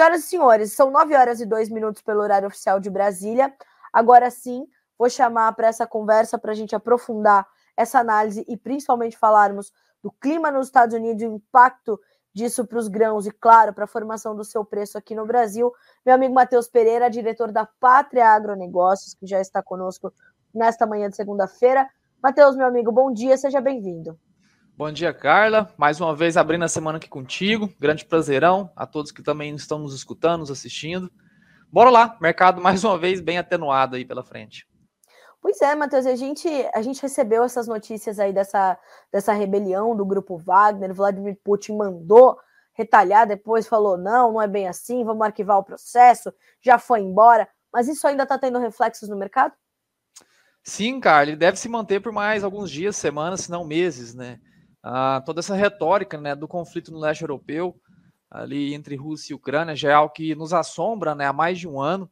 Senhoras e senhores, são 9 horas e 2 minutos pelo horário oficial de Brasília. Agora sim, vou chamar para essa conversa para a gente aprofundar essa análise e principalmente falarmos do clima nos Estados Unidos, o impacto disso para os grãos e, claro, para a formação do seu preço aqui no Brasil. Meu amigo Matheus Pereira, diretor da Pátria Agronegócios, que já está conosco nesta manhã de segunda-feira. Matheus, meu amigo, bom dia, seja bem-vindo. Bom dia, Carla. Mais uma vez abrindo a semana aqui contigo. Grande prazerão a todos que também estão nos escutando, nos assistindo. Bora lá, mercado mais uma vez bem atenuado aí pela frente. Pois é, Matheus, a gente, a gente recebeu essas notícias aí dessa, dessa rebelião do grupo Wagner. Vladimir Putin mandou retalhar, depois falou: não, não é bem assim, vamos arquivar o processo, já foi embora. Mas isso ainda está tendo reflexos no mercado? Sim, cara, ele deve se manter por mais alguns dias, semanas, se não meses, né? Ah, toda essa retórica né, do conflito no leste europeu, ali entre Rússia e Ucrânia, já é algo que nos assombra né, há mais de um ano.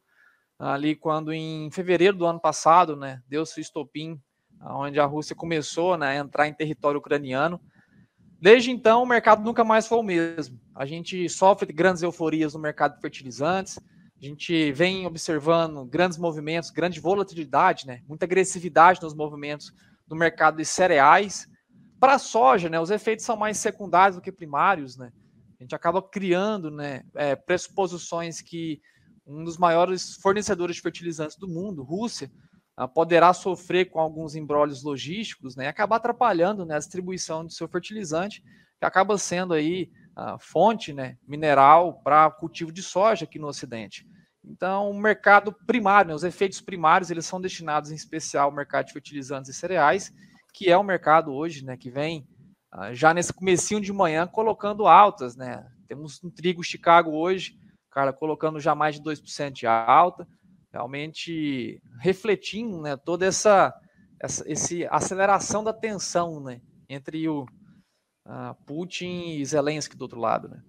Ali, quando em fevereiro do ano passado, né, deu-se o estopim, onde a Rússia começou né, a entrar em território ucraniano. Desde então, o mercado nunca mais foi o mesmo. A gente sofre grandes euforias no mercado de fertilizantes, a gente vem observando grandes movimentos, grande volatilidade, né, muita agressividade nos movimentos do mercado de cereais, para a soja, né, os efeitos são mais secundários do que primários, né? A gente acaba criando, né, é, pressuposições que um dos maiores fornecedores de fertilizantes do mundo, Rússia, uh, poderá sofrer com alguns embrólios logísticos, né, e acabar atrapalhando, né, a distribuição do seu fertilizante, que acaba sendo aí fonte, né, mineral para cultivo de soja aqui no Ocidente. Então, o mercado primário, né, os efeitos primários, eles são destinados em especial ao mercado de fertilizantes e cereais, que é o mercado hoje, né, que vem uh, já nesse comecinho de manhã colocando altas, né? Temos um trigo Chicago hoje, cara, colocando já mais de 2% de alta, realmente refletindo, né, toda essa essa esse aceleração da tensão, né, entre o uh, Putin e Zelensky do outro lado, né?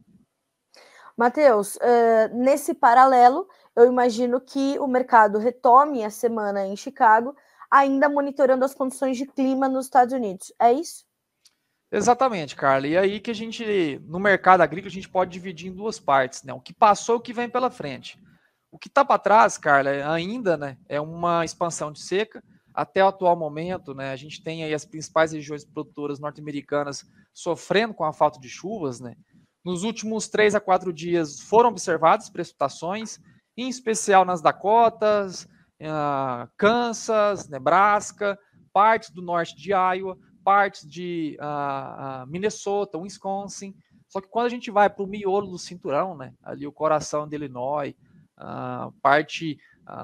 Matheus, uh, nesse paralelo, eu imagino que o mercado retome a semana em Chicago ainda monitorando as condições de clima nos Estados Unidos. É isso? Exatamente, Carla. E aí que a gente, no mercado agrícola, a gente pode dividir em duas partes, né? O que passou e o que vem pela frente. O que está para trás, Carla, ainda né, é uma expansão de seca. Até o atual momento, né, a gente tem aí as principais regiões produtoras norte-americanas sofrendo com a falta de chuvas. Né? Nos últimos três a quatro dias foram observadas precipitações, em especial nas Dakotas, uh, Kansas, Nebraska, partes do norte de Iowa, partes de uh, uh, Minnesota, Wisconsin. Só que quando a gente vai para o miolo do cinturão, né, ali o coração de Illinois, parte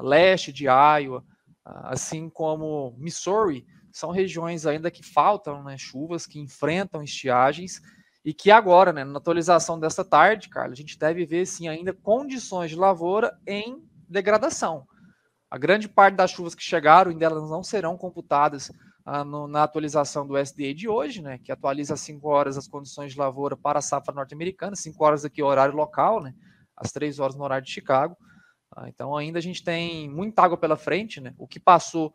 leste de Iowa, assim como Missouri, são regiões ainda que faltam né, chuvas, que enfrentam estiagens e que agora, né, na atualização desta tarde, Carlos, a gente deve ver sim ainda condições de lavoura em degradação. A grande parte das chuvas que chegaram ainda elas não serão computadas ah, no, na atualização do SDA de hoje, né, que atualiza às 5 horas as condições de lavoura para a safra norte-americana, 5 horas aqui horário local, né, às 3 horas no horário de Chicago. Ah, então ainda a gente tem muita água pela frente, né, o que passou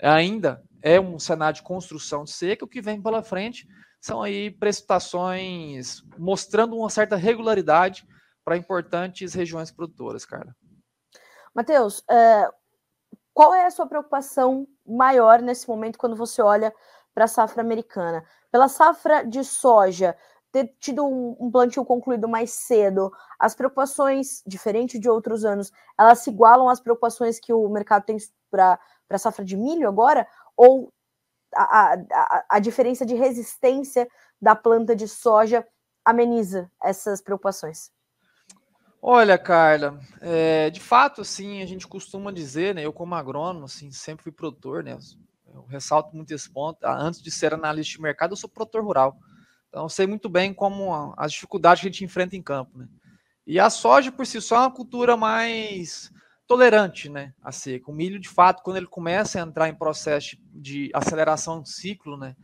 ainda é um cenário de construção de seca, o que vem pela frente são aí precipitações mostrando uma certa regularidade para importantes regiões produtoras, cara. Matheus, é, qual é a sua preocupação maior nesse momento quando você olha para a safra americana? Pela safra de soja, ter tido um, um, plantio concluído mais cedo, as preocupações, diferente de outros anos, elas se igualam às preocupações que o mercado tem para a safra de milho agora? Ou a, a, a diferença de resistência da planta de soja ameniza essas preocupações? Olha, Carla, é, de fato, assim, a gente costuma dizer, né? Eu como agrônomo, assim, sempre fui produtor, né? Eu ressalto muito esse ponto. Ah, antes de ser analista de mercado, eu sou produtor rural. Então, sei muito bem como as dificuldades que a gente enfrenta em campo, né? E a soja, por si só, é uma cultura mais tolerante, né? A seca. O milho, de fato, quando ele começa a entrar em processo de aceleração do ciclo, né?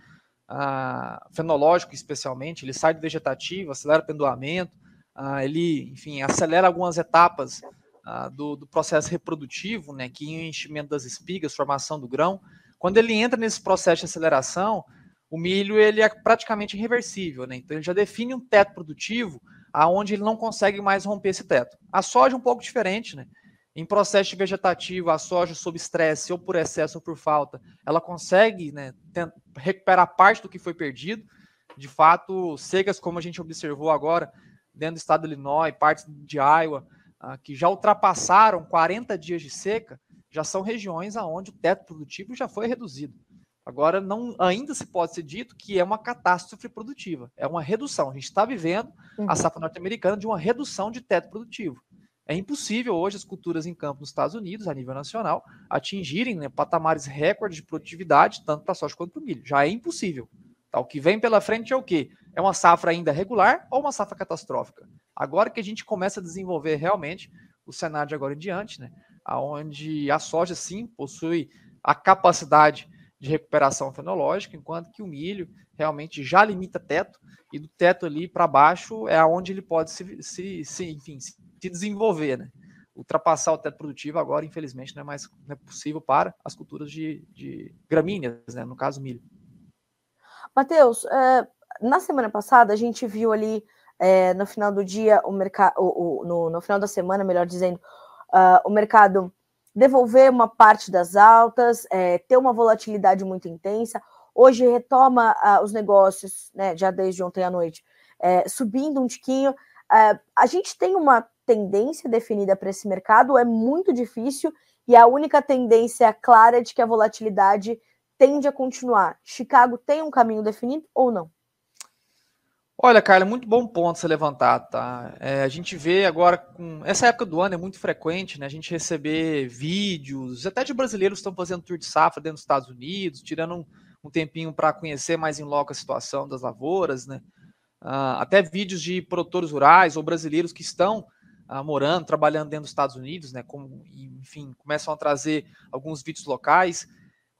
Ah, fenológico, especialmente, ele sai do vegetativo, acelera o pendoamento, ah, ele, enfim, acelera algumas etapas ah, do, do, processo reprodutivo, né, que é o enchimento das espigas, formação do grão. Quando ele entra nesse processo de aceleração, o milho ele é praticamente irreversível, né? Então ele já define um teto produtivo aonde ele não consegue mais romper esse teto. A soja é um pouco diferente, né? Em processo vegetativo, a soja sob estresse, ou por excesso ou por falta, ela consegue né, recuperar parte do que foi perdido. De fato, secas, como a gente observou agora, dentro do estado de Illinois, partes de Iowa, ah, que já ultrapassaram 40 dias de seca, já são regiões onde o teto produtivo já foi reduzido. Agora, não, ainda se pode ser dito que é uma catástrofe produtiva, é uma redução. A gente está vivendo uhum. a safra norte-americana de uma redução de teto produtivo. É impossível hoje as culturas em campo nos Estados Unidos, a nível nacional, atingirem né, patamares recordes de produtividade, tanto para a soja quanto para o milho. Já é impossível. Tá, o que vem pela frente é o quê? É uma safra ainda regular ou uma safra catastrófica? Agora que a gente começa a desenvolver realmente o cenário de agora em diante, né? Onde a soja sim possui a capacidade de recuperação fenológica, enquanto que o milho realmente já limita teto, e do teto ali para baixo é onde ele pode se, se, se, enfim, se desenvolver, né? Ultrapassar o teto produtivo agora, infelizmente, não é mais não é possível para as culturas de, de gramíneas, né? no caso milho. Matheus, é, na semana passada a gente viu ali é, no final do dia o mercado, no, no, final da semana, melhor dizendo, uh, o mercado devolver uma parte das altas, é, ter uma volatilidade muito intensa. Hoje retoma uh, os negócios, né, já desde ontem à noite, é, subindo um tiquinho. Uh, a gente tem uma tendência definida para esse mercado, é muito difícil, e a única tendência clara é de que a volatilidade tende a continuar. Chicago tem um caminho definido ou não? Olha, Carla, muito bom ponto você levantar, tá? É, a gente vê agora, com essa época do ano é muito frequente, né? A gente receber vídeos, até de brasileiros que estão fazendo tour de safra dentro dos Estados Unidos, tirando um, um tempinho para conhecer mais em loco a situação das lavouras, né? Uh, até vídeos de produtores rurais ou brasileiros que estão uh, morando, trabalhando dentro dos Estados Unidos, né? Como, enfim, começam a trazer alguns vídeos locais.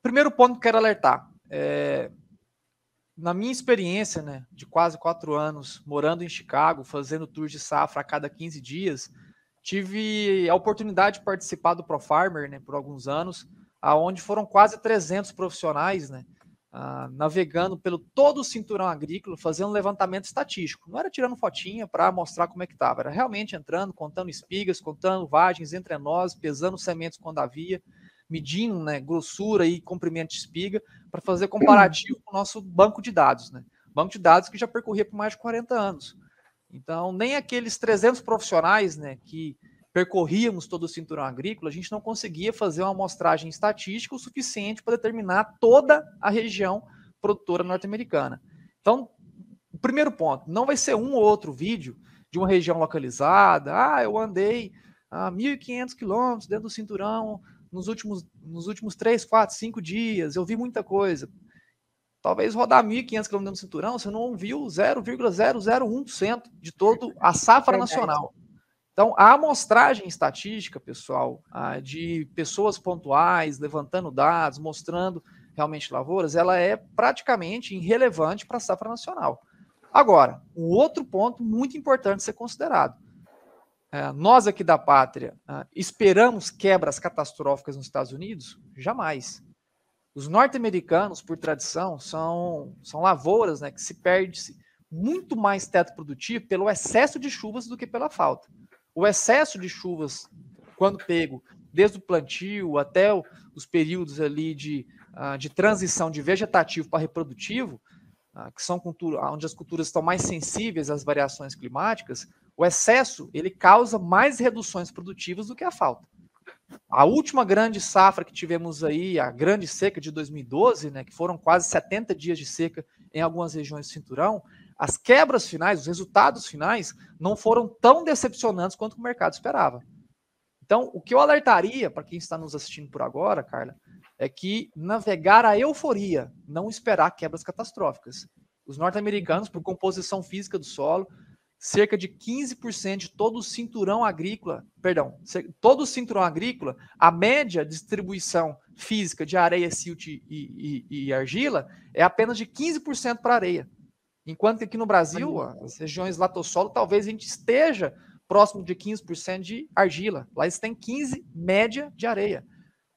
Primeiro ponto que quero alertar. É, na minha experiência, né, de quase quatro anos morando em Chicago, fazendo tours de safra a cada 15 dias, tive a oportunidade de participar do Pro Farmer, né, por alguns anos, aonde foram quase 300 profissionais, né, uh, navegando pelo todo o cinturão agrícola, fazendo levantamento estatístico. Não era tirando fotinha para mostrar como é que estava, era realmente entrando, contando espigas, contando vagens entre nós, pesando sementes quando havia, medindo né, grossura e comprimento de espiga para fazer comparativo com o nosso banco de dados. Né? Banco de dados que já percorria por mais de 40 anos. Então, nem aqueles 300 profissionais né, que percorríamos todo o cinturão agrícola, a gente não conseguia fazer uma amostragem estatística o suficiente para determinar toda a região produtora norte-americana. Então, o primeiro ponto, não vai ser um ou outro vídeo de uma região localizada. Ah, eu andei a 1.500 quilômetros dentro do cinturão nos últimos, nos últimos 3, 4, 5 dias, eu vi muita coisa. Talvez rodar 1.500 km no cinturão, você não ouviu 0,001% de toda a safra nacional. Então, a amostragem estatística, pessoal, de pessoas pontuais, levantando dados, mostrando realmente lavouras, ela é praticamente irrelevante para a safra nacional. Agora, um outro ponto muito importante ser considerado nós aqui da pátria uh, esperamos quebras catastróficas nos Estados Unidos? Jamais. Os norte-americanos, por tradição, são, são lavouras né, que se perde -se muito mais teto produtivo pelo excesso de chuvas do que pela falta. O excesso de chuvas, quando pego, desde o plantio até os períodos ali de, uh, de transição de vegetativo para reprodutivo, uh, que são cultura, onde as culturas estão mais sensíveis às variações climáticas, o excesso ele causa mais reduções produtivas do que a falta. A última grande safra que tivemos aí, a grande seca de 2012, né, que foram quase 70 dias de seca em algumas regiões do cinturão, as quebras finais, os resultados finais, não foram tão decepcionantes quanto o mercado esperava. Então, o que eu alertaria para quem está nos assistindo por agora, Carla, é que navegar a euforia, não esperar quebras catastróficas. Os norte-americanos, por composição física do solo, cerca de 15% de todo o cinturão agrícola, perdão, todo o cinturão agrícola, a média distribuição física de areia, silt e, e, e argila é apenas de 15% para areia. Enquanto que aqui no Brasil, as regiões latossolo, talvez a gente esteja próximo de 15% de argila. Lá eles têm 15 média de areia.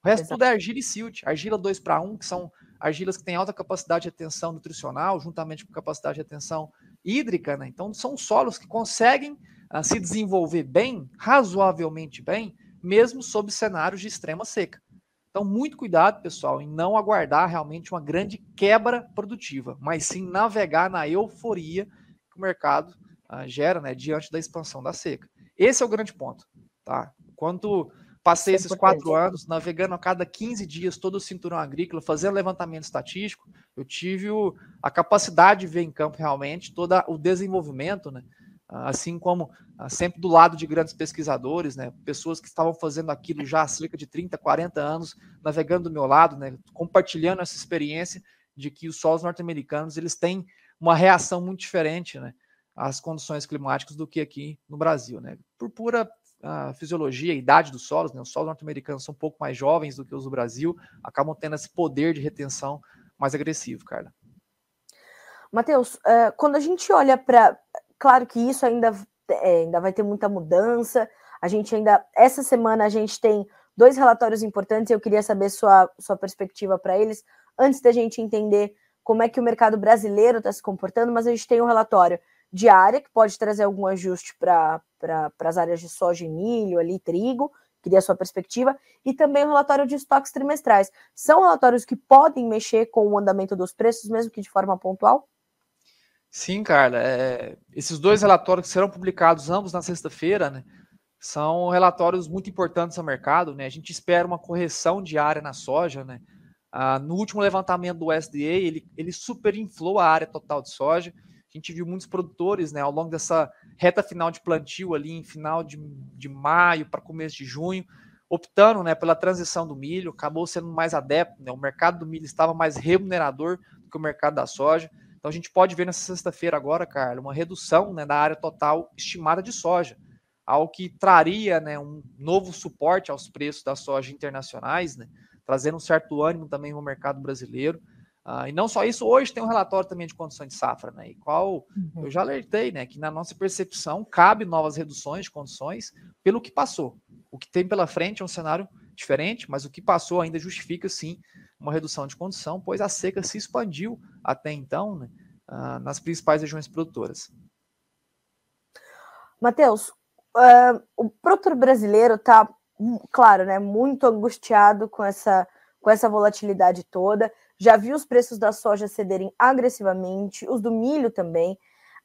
O resto Exato. tudo é argila e silt. Argila 2 para 1, que são argilas que têm alta capacidade de retenção nutricional, juntamente com capacidade de retenção hídrica, né? Então são solos que conseguem uh, se desenvolver bem, razoavelmente bem, mesmo sob cenários de extrema seca. Então, muito cuidado, pessoal, em não aguardar realmente uma grande quebra produtiva, mas sim navegar na euforia que o mercado uh, gera né, diante da expansão da seca. Esse é o grande ponto. Tá? Quanto passei esses quatro anos navegando a cada 15 dias todo o cinturão agrícola, fazendo levantamento estatístico, eu tive o, a capacidade de ver em campo realmente todo o desenvolvimento, né? assim como ah, sempre do lado de grandes pesquisadores, né, pessoas que estavam fazendo aquilo já há cerca de 30, 40 anos, navegando do meu lado, né, compartilhando essa experiência de que os solos norte-americanos eles têm uma reação muito diferente né, às condições climáticas do que aqui no Brasil. Né, por pura uh, fisiologia, idade dos solos, né, os solos norte-americanos são um pouco mais jovens do que os do Brasil, acabam tendo esse poder de retenção mais agressivo, Carla. Matheus, uh, quando a gente olha para Claro que isso ainda, é, ainda vai ter muita mudança. A gente ainda. Essa semana a gente tem dois relatórios importantes eu queria saber sua, sua perspectiva para eles, antes da gente entender como é que o mercado brasileiro está se comportando, mas a gente tem um relatório diário que pode trazer algum ajuste para pra, as áreas de soja e milho, ali, trigo, queria a sua perspectiva, e também o relatório de estoques trimestrais. São relatórios que podem mexer com o andamento dos preços, mesmo que de forma pontual? Sim, Carla. É, esses dois relatórios que serão publicados ambos na sexta-feira, né, são relatórios muito importantes ao mercado. Né? A gente espera uma correção diária na soja. Né? Ah, no último levantamento do USDA, ele, ele superinflou a área total de soja. A gente viu muitos produtores né, ao longo dessa reta final de plantio, ali em final de, de maio para começo de junho, optando né, pela transição do milho, acabou sendo mais adepto. Né? O mercado do milho estava mais remunerador do que o mercado da soja. Então a gente pode ver nessa sexta-feira agora, Carlos, uma redução né, da área total estimada de soja, algo que traria né, um novo suporte aos preços da soja internacionais, né, trazendo um certo ânimo também no mercado brasileiro. Uh, e não só isso, hoje tem um relatório também de condições de safra, né? E qual uhum. eu já alertei, né? Que na nossa percepção cabe novas reduções de condições pelo que passou. O que tem pela frente é um cenário diferente, mas o que passou ainda justifica sim uma redução de condição, pois a seca se expandiu até então né, uh, nas principais regiões produtoras. Matheus, uh, o produtor brasileiro está, claro, né, muito angustiado com essa, com essa volatilidade toda. Já viu os preços da soja cederem agressivamente, os do milho também.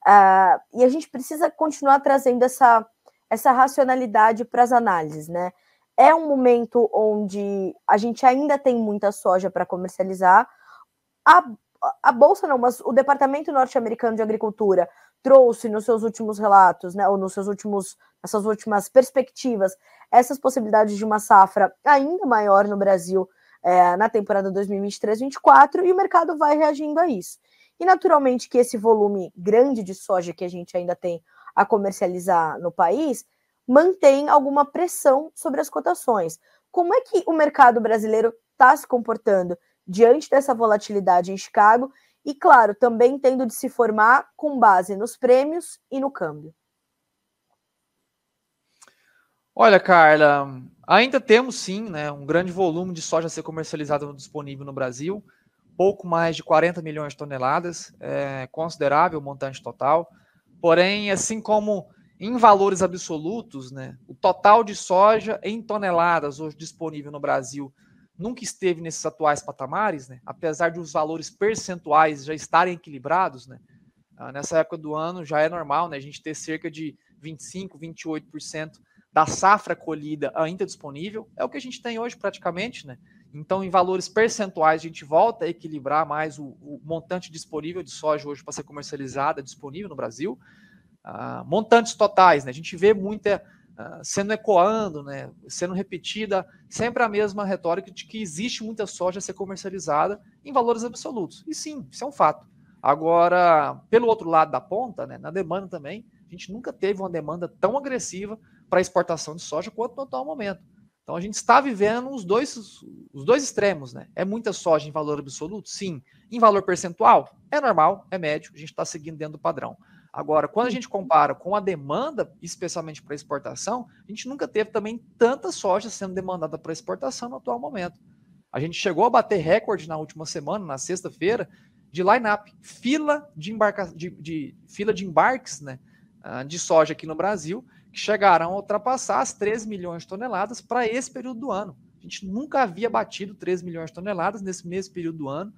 Uh, e a gente precisa continuar trazendo essa, essa racionalidade para as análises, né? é um momento onde a gente ainda tem muita soja para comercializar. A, a bolsa não, mas o Departamento Norte-Americano de Agricultura trouxe nos seus últimos relatos, né, ou nos seus últimos, essas últimas perspectivas, essas possibilidades de uma safra ainda maior no Brasil é, na temporada 2023-24 e o mercado vai reagindo a isso. E naturalmente que esse volume grande de soja que a gente ainda tem a comercializar no país mantém alguma pressão sobre as cotações. Como é que o mercado brasileiro está se comportando diante dessa volatilidade em Chicago? E, claro, também tendo de se formar com base nos prêmios e no câmbio. Olha, Carla, ainda temos sim né, um grande volume de soja a ser comercializado disponível no Brasil, pouco mais de 40 milhões de toneladas, é considerável o montante total. Porém, assim como em valores absolutos, né, o total de soja em toneladas hoje disponível no Brasil nunca esteve nesses atuais patamares, né, apesar de os valores percentuais já estarem equilibrados, né, ah, nessa época do ano já é normal né, a gente ter cerca de 25, 28% da safra colhida ainda disponível, é o que a gente tem hoje praticamente, né? Então, em valores percentuais, a gente volta a equilibrar mais o, o montante disponível de soja hoje para ser comercializada, disponível no Brasil. Ah, montantes totais, né? A gente vê muita uh, sendo ecoando, né? Sendo repetida sempre a mesma retórica de que existe muita soja a ser comercializada em valores absolutos. E sim, isso é um fato. Agora, pelo outro lado da ponta, né, na demanda também, a gente nunca teve uma demanda tão agressiva para exportação de soja quanto no atual momento. Então a gente está vivendo os dois, os dois extremos, né? É muita soja em valor absoluto? Sim. Em valor percentual? É normal, é médio, a gente está seguindo dentro do padrão. Agora, quando a gente compara com a demanda, especialmente para exportação, a gente nunca teve também tanta soja sendo demandada para exportação no atual momento. A gente chegou a bater recorde na última semana, na sexta-feira, de line-up, fila de, embarca, de, de, fila de embarques né, ah, de soja aqui no Brasil, que chegarão a ultrapassar as 3 milhões de toneladas para esse período do ano. A gente nunca havia batido 3 milhões de toneladas nesse mesmo período do ano,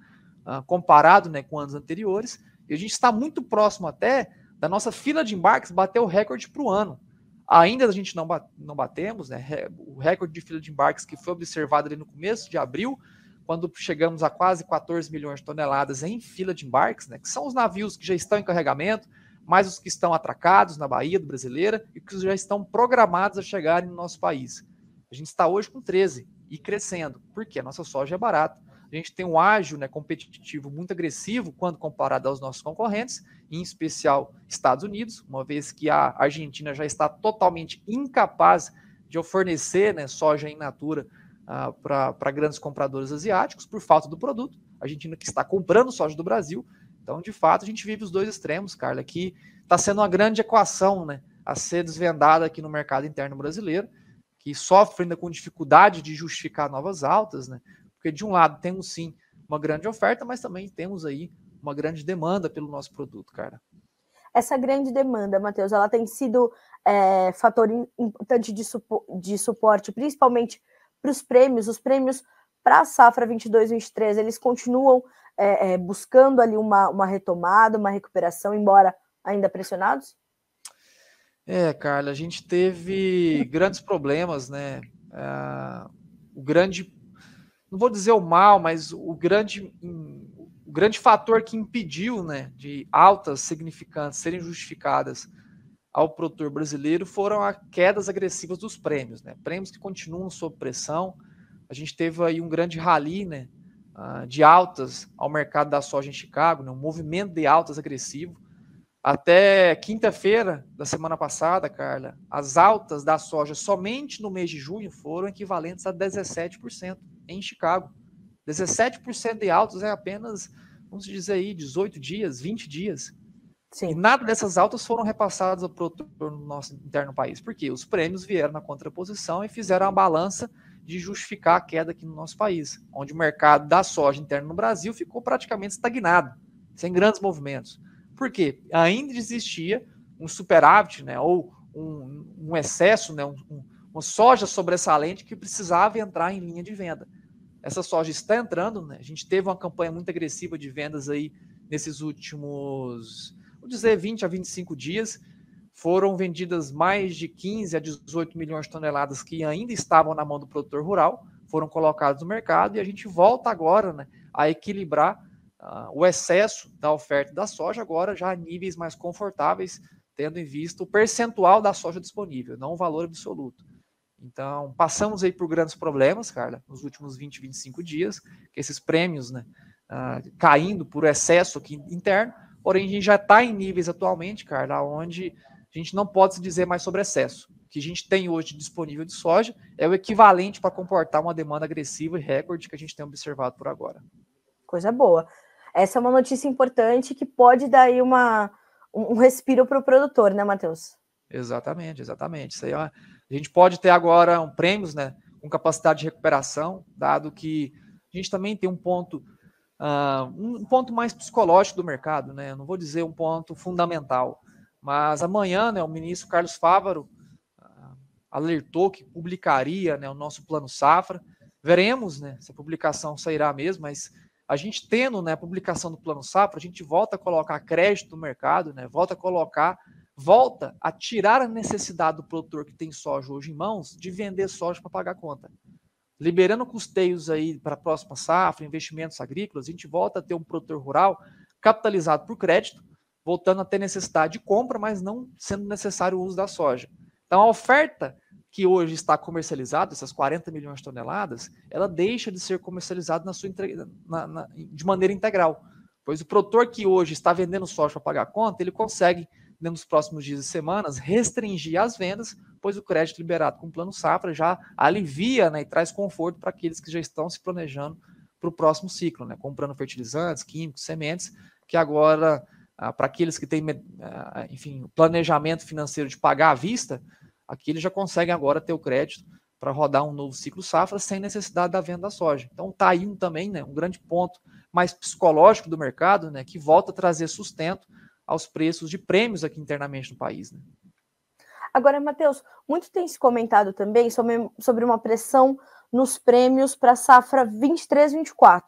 uh, comparado né, com anos anteriores, e a gente está muito próximo até da nossa fila de embarques bater o recorde para o ano. Ainda a gente não, não batemos, né? O recorde de fila de embarques que foi observado ali no começo de abril, quando chegamos a quase 14 milhões de toneladas em fila de embarques, né? Que são os navios que já estão em carregamento, mais os que estão atracados na Baía do Brasileira e que já estão programados a chegarem no nosso país. A gente está hoje com 13 e crescendo, porque a nossa soja é barata. A gente tem um ágio né, competitivo muito agressivo quando comparado aos nossos concorrentes, em especial Estados Unidos, uma vez que a Argentina já está totalmente incapaz de fornecer né, soja in natura uh, para grandes compradores asiáticos por falta do produto. A Argentina que está comprando soja do Brasil. Então, de fato, a gente vive os dois extremos, Carla, que está sendo uma grande equação né, a ser desvendada aqui no mercado interno brasileiro, que sofre ainda com dificuldade de justificar novas altas, né? Porque de um lado temos sim uma grande oferta, mas também temos aí uma grande demanda pelo nosso produto, cara. Essa grande demanda, Matheus, ela tem sido é, fator importante de, supo de suporte, principalmente para os prêmios. Os prêmios para a safra 22-23, eles continuam é, é, buscando ali uma, uma retomada, uma recuperação, embora ainda pressionados? É, Carla, a gente teve grandes problemas, né? É, o grande não vou dizer o mal, mas o grande, o grande fator que impediu né, de altas significantes serem justificadas ao produtor brasileiro foram as quedas agressivas dos prêmios, né? Prêmios que continuam sob pressão. A gente teve aí um grande rally, né, ah, de altas ao mercado da soja em Chicago, né, um movimento de altas agressivo. Até quinta-feira da semana passada, Carla, as altas da soja somente no mês de junho foram equivalentes a 17% em Chicago. 17% de altas é apenas, vamos dizer aí, 18 dias, 20 dias. Sim. E nada dessas altas foram repassadas ao produtor no nosso interno país, porque os prêmios vieram na contraposição e fizeram a balança de justificar a queda aqui no nosso país, onde o mercado da soja interno no Brasil ficou praticamente estagnado, sem grandes movimentos. Por quê? Ainda existia um superávit, né, ou um, um excesso, né, um, uma soja sobressalente que precisava entrar em linha de venda. Essa soja está entrando, né? A gente teve uma campanha muito agressiva de vendas aí nesses últimos, vou dizer, 20 a 25 dias. Foram vendidas mais de 15 a 18 milhões de toneladas que ainda estavam na mão do produtor rural, foram colocados no mercado e a gente volta agora né, a equilibrar uh, o excesso da oferta da soja, agora já a níveis mais confortáveis, tendo em vista o percentual da soja disponível, não o valor absoluto. Então, passamos aí por grandes problemas, Carla, nos últimos 20, 25 dias, esses prêmios, né, uh, caindo por excesso aqui interno, porém a gente já está em níveis atualmente, Carla, onde a gente não pode se dizer mais sobre excesso. O que a gente tem hoje disponível de soja é o equivalente para comportar uma demanda agressiva e recorde que a gente tem observado por agora. Coisa boa. Essa é uma notícia importante que pode dar aí uma, um respiro para o produtor, né, Matheus? Exatamente, exatamente. Isso aí é a gente pode ter agora um prêmios né, com capacidade de recuperação, dado que a gente também tem um ponto, uh, um ponto mais psicológico do mercado, né? não vou dizer um ponto fundamental, mas amanhã né, o ministro Carlos Fávaro uh, alertou que publicaria né, o nosso plano safra. Veremos né, se a publicação sairá mesmo, mas a gente tendo né, a publicação do plano safra, a gente volta a colocar crédito no mercado, né, volta a colocar volta a tirar a necessidade do produtor que tem soja hoje em mãos de vender soja para pagar a conta. Liberando custeios aí para a próxima safra, investimentos agrícolas, a gente volta a ter um produtor rural capitalizado por crédito, voltando a ter necessidade de compra, mas não sendo necessário o uso da soja. Então, a oferta que hoje está comercializada, essas 40 milhões de toneladas, ela deixa de ser comercializada na sua, na, na, de maneira integral. Pois o produtor que hoje está vendendo soja para pagar a conta, ele consegue nos próximos dias e semanas, restringir as vendas, pois o crédito liberado com o plano safra já alivia né, e traz conforto para aqueles que já estão se planejando para o próximo ciclo, né, comprando fertilizantes, químicos, sementes, que agora, ah, para aqueles que têm, ah, enfim, planejamento financeiro de pagar à vista, aqui eles já conseguem agora ter o crédito para rodar um novo ciclo safra sem necessidade da venda da soja. Então tá aí um, também né, um grande ponto mais psicológico do mercado, né, que volta a trazer sustento aos preços de prêmios aqui internamente no país. Né. Agora, Matheus, muito tem se comentado também sobre, sobre uma pressão nos prêmios para a safra 23-24.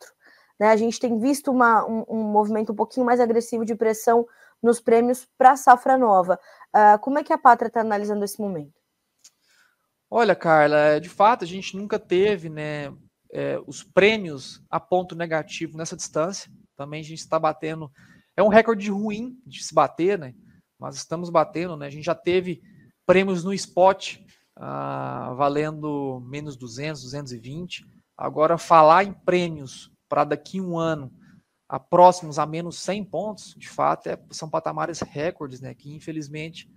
Né? A gente tem visto uma, um, um, movimento um pouquinho mais agressivo de pressão nos prêmios para a safra nova. Uh, como é que a Pátria está analisando esse momento? Olha, Carla, de fato, a gente nunca teve né, é, os prêmios a ponto negativo nessa distância. Também a gente está batendo. É um recorde ruim de se bater, né? Mas estamos batendo, né? A gente já teve prêmios no spot uh, valendo menos 200, 220. Agora, falar em prêmios para daqui um ano a próximos a menos 100 pontos, de fato, é, são patamares recordes, né? Que infelizmente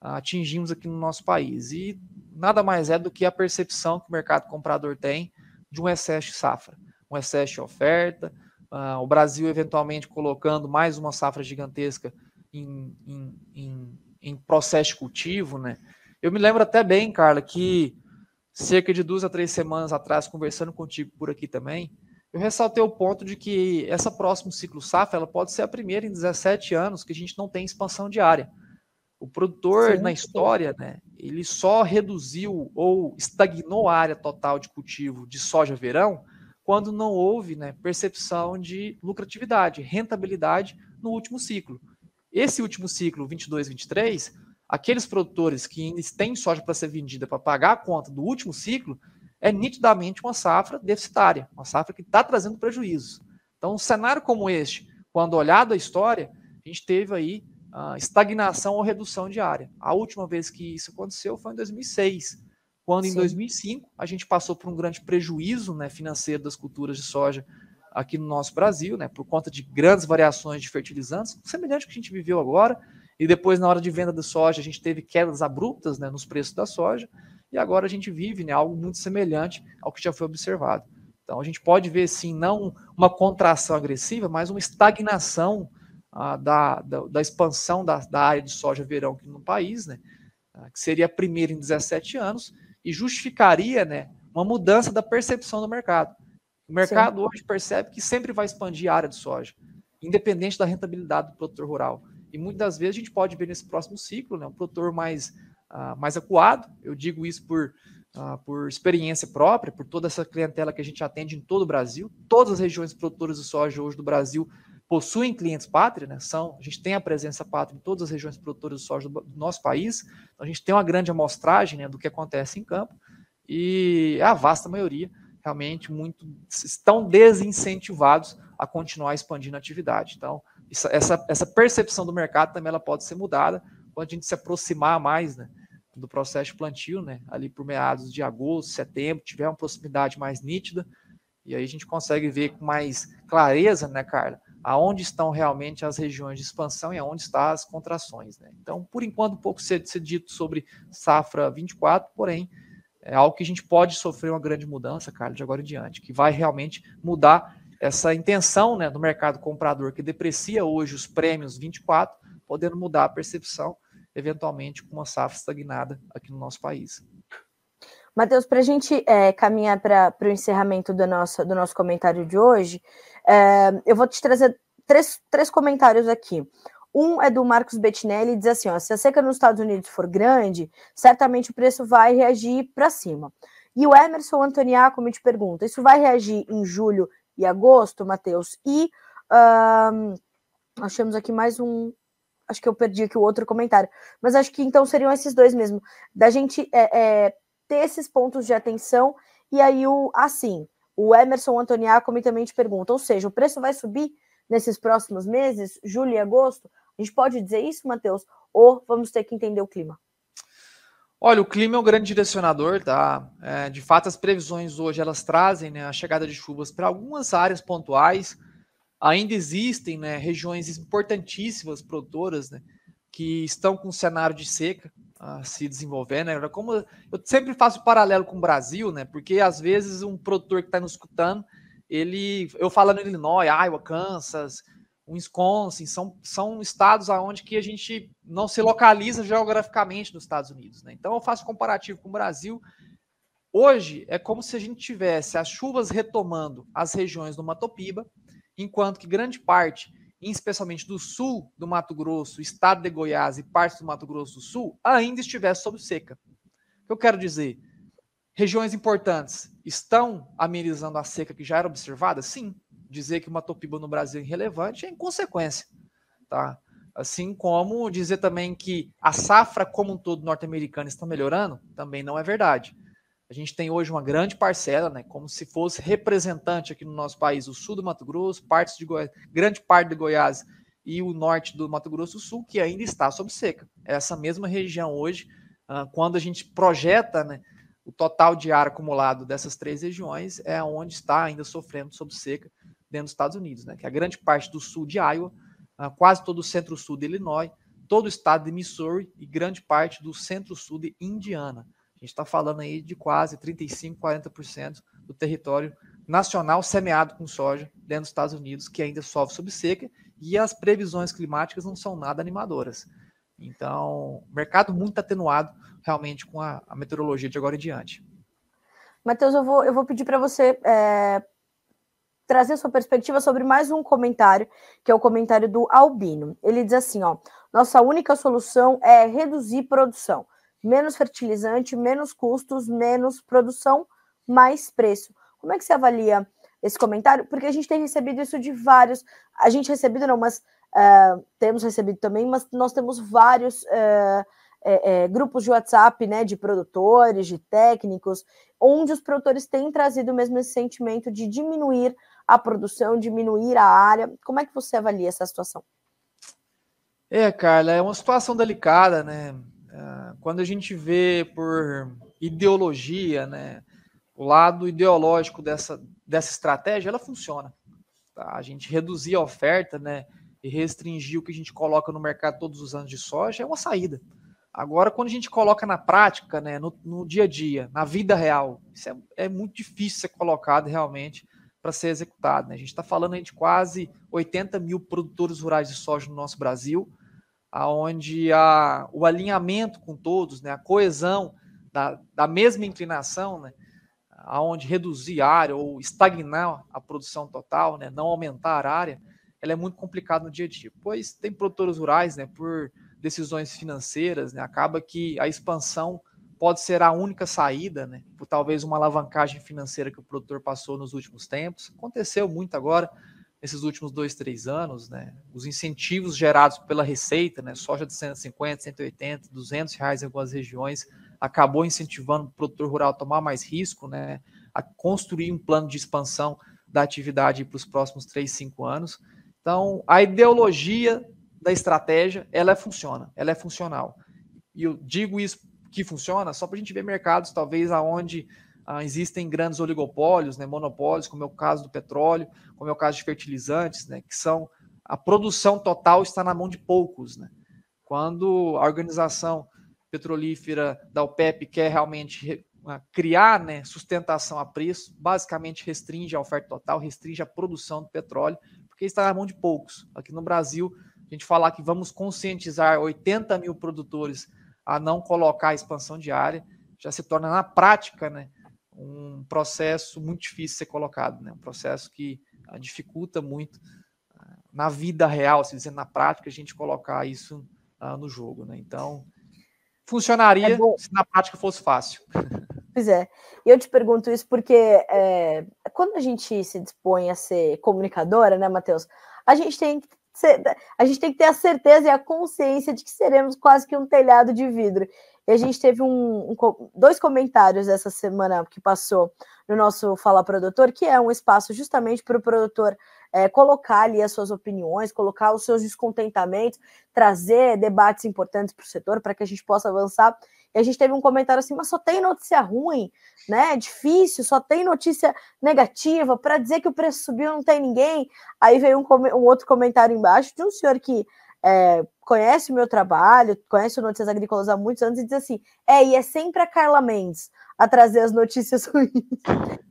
atingimos aqui no nosso país. E nada mais é do que a percepção que o mercado comprador tem de um excesso de safra, um excesso de oferta, uh, o Brasil eventualmente colocando mais uma safra gigantesca em, em, em, em, processo de cultivo, né? Eu me lembro até bem, Carla, que cerca de duas a três semanas atrás, conversando contigo por aqui também, eu ressaltei o ponto de que essa próximo ciclo safra ela pode ser a primeira em 17 anos que a gente não tem expansão diária. O produtor Sim, na história, né, ele só reduziu ou estagnou a área total de cultivo de soja verão quando não houve né, percepção de lucratividade, rentabilidade no último ciclo. Esse último ciclo, 22-23, aqueles produtores que ainda têm soja para ser vendida para pagar a conta do último ciclo, é nitidamente uma safra deficitária, uma safra que está trazendo prejuízos. Então, um cenário como este, quando olhado a história, a gente teve aí uh, estagnação ou redução de área. A última vez que isso aconteceu foi em 2006, quando Sim. em 2005 a gente passou por um grande prejuízo né, financeiro das culturas de soja aqui no nosso Brasil, né, por conta de grandes variações de fertilizantes, semelhante ao que a gente viveu agora. E depois, na hora de venda da soja, a gente teve quedas abruptas né, nos preços da soja. E agora a gente vive né, algo muito semelhante ao que já foi observado. Então a gente pode ver, sim, não uma contração agressiva, mas uma estagnação da, da, da, expansão da, da, área de soja verão aqui no país, né, que seria a primeira em 17 anos, e justificaria né, uma mudança da percepção do mercado. O mercado Sim. hoje percebe que sempre vai expandir a área de soja, independente da rentabilidade do produtor rural. E muitas vezes a gente pode ver nesse próximo ciclo né, um produtor mais, uh, mais acuado, eu digo isso por, uh, por experiência própria, por toda essa clientela que a gente atende em todo o Brasil, todas as regiões produtoras de soja hoje do Brasil possuem clientes pátria, né? São, a gente tem a presença pátria em todas as regiões produtoras de soja do, do nosso país, então a gente tem uma grande amostragem né, do que acontece em campo, e a vasta maioria realmente muito estão desincentivados a continuar expandindo a atividade. Então, essa, essa percepção do mercado também ela pode ser mudada quando a gente se aproximar mais né, do processo de plantio, né, ali por meados de agosto, setembro, tiver uma proximidade mais nítida, e aí a gente consegue ver com mais clareza, né, Carla, aonde estão realmente as regiões de expansão e aonde estão as contrações. Né? Então, por enquanto, um pouco cedo ser dito sobre safra 24, porém, é algo que a gente pode sofrer uma grande mudança, Carlos, de agora em diante, que vai realmente mudar essa intenção né, do mercado comprador que deprecia hoje os prêmios 24, podendo mudar a percepção, eventualmente, com uma safra estagnada aqui no nosso país. Matheus, para a gente é, caminhar para o encerramento do nosso, do nosso comentário de hoje, é, eu vou te trazer três, três comentários aqui. Um é do Marcos Bettinelli, diz assim: ó, se a seca nos Estados Unidos for grande, certamente o preço vai reagir para cima. E o Emerson Antoniaco me te pergunta: isso vai reagir em julho e agosto, Matheus? E um, nós temos aqui mais um. Acho que eu perdi aqui o outro comentário, mas acho que então seriam esses dois mesmo, da gente é, é, ter esses pontos de atenção. E aí, o assim, o Emerson Antoniaco também te pergunta, ou seja, o preço vai subir nesses próximos meses, julho e agosto? A gente pode dizer isso, Matheus? Ou vamos ter que entender o clima? Olha, o clima é um grande direcionador, tá? É, de fato, as previsões hoje elas trazem né, a chegada de chuvas para algumas áreas pontuais. Ainda existem né, regiões importantíssimas produtoras né, que estão com um cenário de seca a se desenvolver, né? Como eu sempre faço paralelo com o Brasil, né? Porque às vezes um produtor que está nos escutando, ele, eu falando Illinois, Iowa, Kansas, Wisconsin, são, são estados aonde que a gente não se localiza geograficamente nos Estados Unidos, né? Então eu faço comparativo com o Brasil. Hoje é como se a gente tivesse as chuvas retomando as regiões do Matopiba, enquanto que grande parte, especialmente do sul do Mato Grosso, estado de Goiás e parte do Mato Grosso do Sul, ainda estivesse sob seca. O que eu quero dizer? Regiões importantes estão amenizando a seca que já era observada? Sim. Dizer que uma topiba no Brasil é irrelevante é inconsequência. Tá? Assim como dizer também que a safra como um todo norte-americana está melhorando, também não é verdade. A gente tem hoje uma grande parcela, né, como se fosse representante aqui no nosso país, o sul do Mato Grosso, partes de grande parte de Goiás e o norte do Mato Grosso do Sul, que ainda está sob seca. Essa mesma região hoje, ah, quando a gente projeta né, o total de ar acumulado dessas três regiões, é onde está ainda sofrendo sob seca dentro dos Estados Unidos, né, que é a grande parte do sul de Iowa, ah, quase todo o centro-sul de Illinois, todo o estado de Missouri e grande parte do centro-sul de Indiana. A gente está falando aí de quase 35%, 40% do território nacional semeado com soja dentro dos Estados Unidos, que ainda sofre sob seca, e as previsões climáticas não são nada animadoras. Então, mercado muito atenuado realmente com a, a meteorologia de agora em diante. Matheus, eu vou, eu vou pedir para você é, trazer sua perspectiva sobre mais um comentário, que é o comentário do Albino. Ele diz assim: ó, nossa única solução é reduzir produção menos fertilizante, menos custos, menos produção, mais preço. Como é que você avalia esse comentário? Porque a gente tem recebido isso de vários. A gente recebido não, mas uh, temos recebido também, mas nós temos vários uh, é, é, grupos de WhatsApp, né, de produtores, de técnicos, onde os produtores têm trazido mesmo esse sentimento de diminuir a produção, diminuir a área. Como é que você avalia essa situação? É, Carla, é uma situação delicada, né? Ah, quando a gente vê por ideologia, né, o lado ideológico dessa, dessa estratégia, ela funciona. Tá? A gente reduzir a oferta né, e restringir o que a gente coloca no mercado todos os anos de soja é uma saída. Agora, quando a gente coloca na prática, né, no, no dia a dia, na vida real, isso é, é muito difícil ser colocado realmente para ser executado. Né? A gente está falando aí de quase 80 mil produtores rurais de soja no nosso Brasil, aonde a, o alinhamento com todos, né, a coesão da, da mesma inclinação, né, aonde reduzir área ou estagnar a produção total, né, não aumentar a área, ela é muito complicada no dia a dia, pois tem produtores rurais, né, por decisões financeiras, né, acaba que a expansão pode ser a única saída, né, por talvez uma alavancagem financeira que o produtor passou nos últimos tempos. Aconteceu muito agora, nesses últimos dois, três anos, né, os incentivos gerados pela Receita, né, soja de 150, 180, 200 reais em algumas regiões, acabou incentivando o produtor rural a tomar mais risco, né, a construir um plano de expansão da atividade para os próximos três, cinco anos. Então, a ideologia da estratégia, ela funciona, ela é funcional. E eu digo isso que funciona só para a gente ver mercados, talvez, aonde ah, existem grandes oligopólios, né, monopólios, como é o caso do petróleo, como é o caso de fertilizantes, né, que são a produção total está na mão de poucos. Né? Quando a organização petrolífera da OPEP quer realmente ah, criar né, sustentação a preço, basicamente restringe a oferta total, restringe a produção do petróleo, porque está na mão de poucos. Aqui no Brasil, a gente falar que vamos conscientizar 80 mil produtores a não colocar a expansão diária, já se torna na prática né, um processo muito difícil de ser colocado, né? um processo que uh, dificulta muito uh, na vida real, se dizer, na prática, a gente colocar isso uh, no jogo. Né? Então, funcionaria é se na prática fosse fácil. Pois é. E eu te pergunto isso porque é, quando a gente se dispõe a ser comunicadora, né, Matheus? A gente tem que ser, a gente tem que ter a certeza e a consciência de que seremos quase que um telhado de vidro. E a gente teve um, um, dois comentários essa semana que passou no nosso Fala Produtor, que é um espaço justamente para o produtor é, colocar ali as suas opiniões, colocar os seus descontentamentos, trazer debates importantes para o setor para que a gente possa avançar. E a gente teve um comentário assim, mas só tem notícia ruim, né? É difícil, só tem notícia negativa para dizer que o preço subiu, não tem ninguém. Aí veio um, um outro comentário embaixo de um senhor que é, conhece o meu trabalho, conhece o Notícias Agrícolas há muitos anos e diz assim: é, e é sempre a Carla Mendes a trazer as notícias ruins.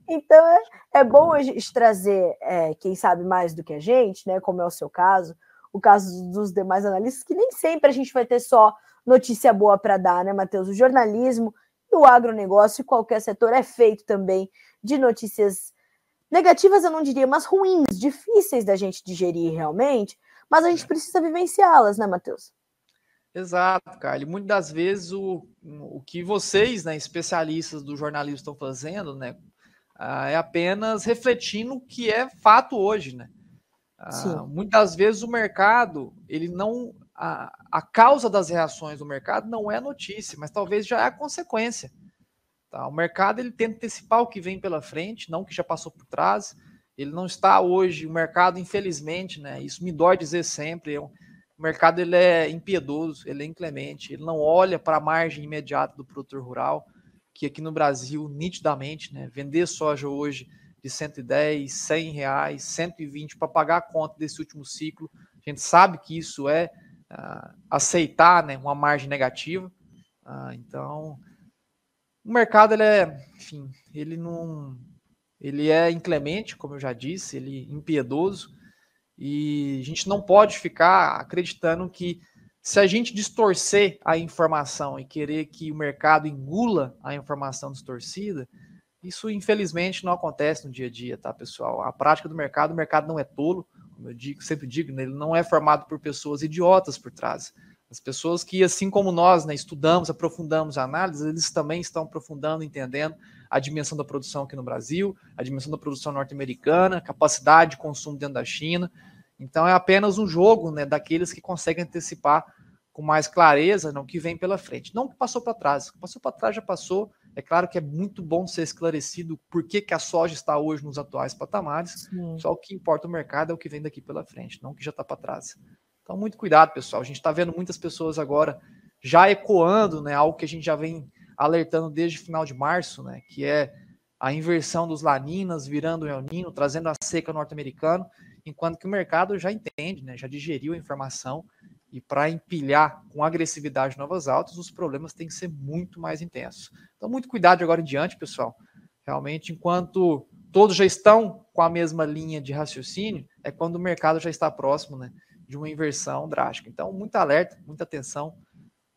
então é, é bom a gente trazer é, quem sabe mais do que a gente, né? Como é o seu caso, o caso dos demais analistas, que nem sempre a gente vai ter só notícia boa para dar, né, Matheus? O jornalismo e o agronegócio, qualquer setor, é feito também de notícias negativas eu não diria, mas ruins, difíceis da gente digerir realmente, mas a gente precisa vivenciá-las, né, Matheus? Exato, Carly. Muitas das vezes o, o que vocês, né, especialistas do jornalismo, estão fazendo, né, ah, é apenas refletindo o que é fato hoje, né? Ah, muitas vezes o mercado, ele não. A, a causa das reações do mercado não é a notícia, mas talvez já é a consequência. Tá? O mercado ele tenta antecipar o que vem pela frente, não o que já passou por trás. Ele não está hoje, o mercado, infelizmente, né? Isso me dói dizer sempre. É um, o mercado ele é impiedoso, ele é inclemente, ele não olha para a margem imediata do produtor rural, que aqui no Brasil, nitidamente, né, vender soja hoje de 110, 100 reais, 120 para pagar a conta desse último ciclo, a gente sabe que isso é uh, aceitar né, uma margem negativa. Uh, então, o mercado ele é, enfim, ele não, ele é inclemente, como eu já disse, ele é impiedoso. E a gente não pode ficar acreditando que se a gente distorcer a informação e querer que o mercado engula a informação distorcida, isso infelizmente não acontece no dia a dia, tá, pessoal? A prática do mercado, o mercado não é tolo, como eu digo, sempre digo, né, ele não é formado por pessoas idiotas por trás. As pessoas que, assim como nós, né, estudamos, aprofundamos a análise, eles também estão aprofundando, entendendo a dimensão da produção aqui no Brasil, a dimensão da produção norte-americana, capacidade de consumo dentro da China. Então é apenas um jogo né, daqueles que conseguem antecipar com mais clareza o que vem pela frente. Não o que passou para trás. O que passou para trás já passou. É claro que é muito bom ser esclarecido por que, que a soja está hoje nos atuais patamares. Sim. Só o que importa o mercado é o que vem daqui pela frente, não o que já está para trás. Então, muito cuidado, pessoal. A gente está vendo muitas pessoas agora já ecoando né, algo que a gente já vem alertando desde o final de março, né, que é a inversão dos laninas virando o Nino, trazendo a seca norte-americano enquanto que o mercado já entende, né, já digeriu a informação e para empilhar com agressividade novas altas, os problemas têm que ser muito mais intensos. Então, muito cuidado agora em diante, pessoal. Realmente, enquanto todos já estão com a mesma linha de raciocínio, é quando o mercado já está próximo né, de uma inversão drástica. Então, muito alerta, muita atenção.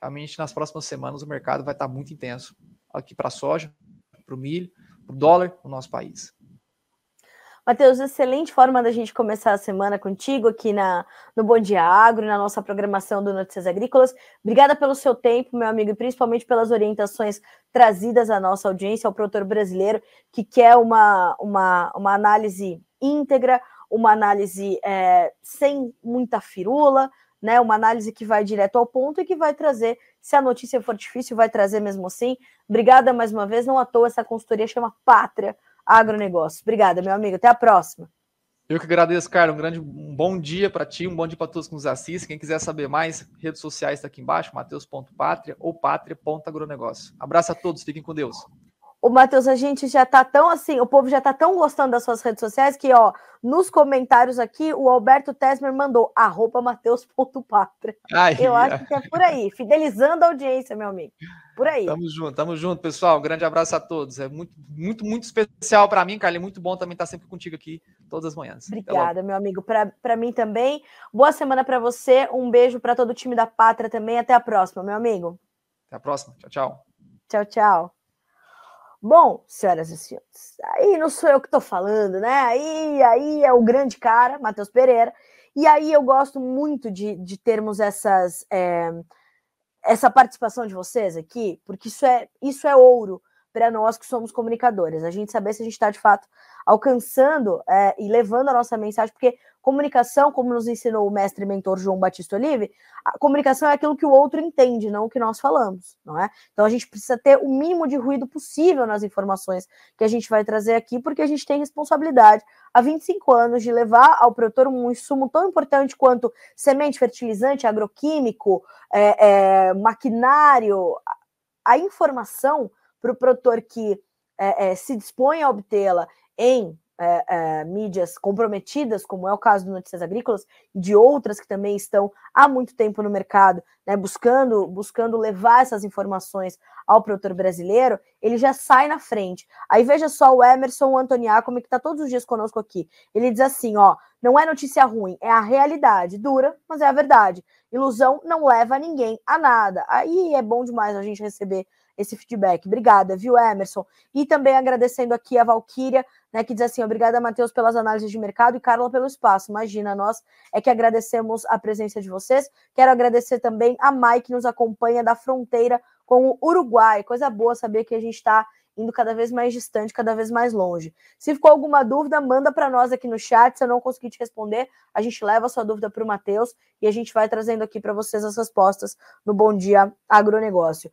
Realmente, nas próximas semanas, o mercado vai estar muito intenso aqui para a soja, para o milho, para o dólar no nosso país. Matheus, excelente forma da gente começar a semana contigo aqui na, no Bom Dia Agro, na nossa programação do Notícias Agrícolas. Obrigada pelo seu tempo, meu amigo, e principalmente pelas orientações trazidas à nossa audiência, ao produtor brasileiro, que quer uma, uma, uma análise íntegra, uma análise é, sem muita firula, né? Uma análise que vai direto ao ponto e que vai trazer, se a notícia for difícil, vai trazer mesmo assim. Obrigada mais uma vez, não à toa essa consultoria chama Pátria agronegócio. Obrigada, meu amigo. Até a próxima. Eu que agradeço, Carlos. Um grande, um bom dia para ti, um bom dia para todos que nos assistem. Quem quiser saber mais, redes sociais está aqui embaixo, mateus.patria ou patria.agronegócio. Abraço a todos, fiquem com Deus. O Matheus, a gente já tá tão assim, o povo já tá tão gostando das suas redes sociais que, ó, nos comentários aqui, o Alberto Tesmer mandou arroba mateus.patra. Eu acho que é por aí, fidelizando a audiência, meu amigo. Por aí. Tamo junto, tamo junto, pessoal. Um grande abraço a todos. É muito, muito, muito especial para mim, Carly. Muito bom também estar sempre contigo aqui todas as manhãs. Obrigada, meu amigo. Para mim também. Boa semana para você. Um beijo para todo o time da Pátria também. Até a próxima, meu amigo. Até a próxima. Tchau, tchau. Tchau, tchau. Bom, senhoras e senhores, aí não sou eu que estou falando, né? Aí, aí é o grande cara, Matheus Pereira. E aí eu gosto muito de, de termos essas, é, essa participação de vocês aqui, porque isso é, isso é ouro para nós que somos comunicadores. A gente saber se a gente está de fato alcançando é, e levando a nossa mensagem, porque Comunicação, como nos ensinou o mestre e mentor João Batista Olive, a comunicação é aquilo que o outro entende, não o que nós falamos, não é? Então a gente precisa ter o mínimo de ruído possível nas informações que a gente vai trazer aqui, porque a gente tem responsabilidade há 25 anos de levar ao produtor um insumo tão importante quanto semente, fertilizante, agroquímico, é, é, maquinário, a informação para o produtor que é, é se dispõe a obtê-la em é, é, mídias comprometidas, como é o caso do Notícias Agrícolas, e de outras que também estão há muito tempo no mercado, né, buscando, buscando levar essas informações ao produtor brasileiro, ele já sai na frente. Aí veja só o Emerson Antoniaco, que está todos os dias conosco aqui. Ele diz assim: ó, não é notícia ruim, é a realidade. Dura, mas é a verdade. Ilusão não leva ninguém a nada. Aí é bom demais a gente receber esse feedback. Obrigada, viu, Emerson? E também agradecendo aqui a Valquíria, né, que diz assim: obrigada, Matheus, pelas análises de mercado e Carla pelo espaço. Imagina, nós é que agradecemos a presença de vocês. Quero agradecer também a Mai, que nos acompanha da fronteira com o Uruguai. Coisa boa saber que a gente está indo cada vez mais distante, cada vez mais longe. Se ficou alguma dúvida, manda para nós aqui no chat. Se eu não conseguir te responder, a gente leva a sua dúvida para o Matheus e a gente vai trazendo aqui para vocês as respostas no Bom Dia Agronegócio.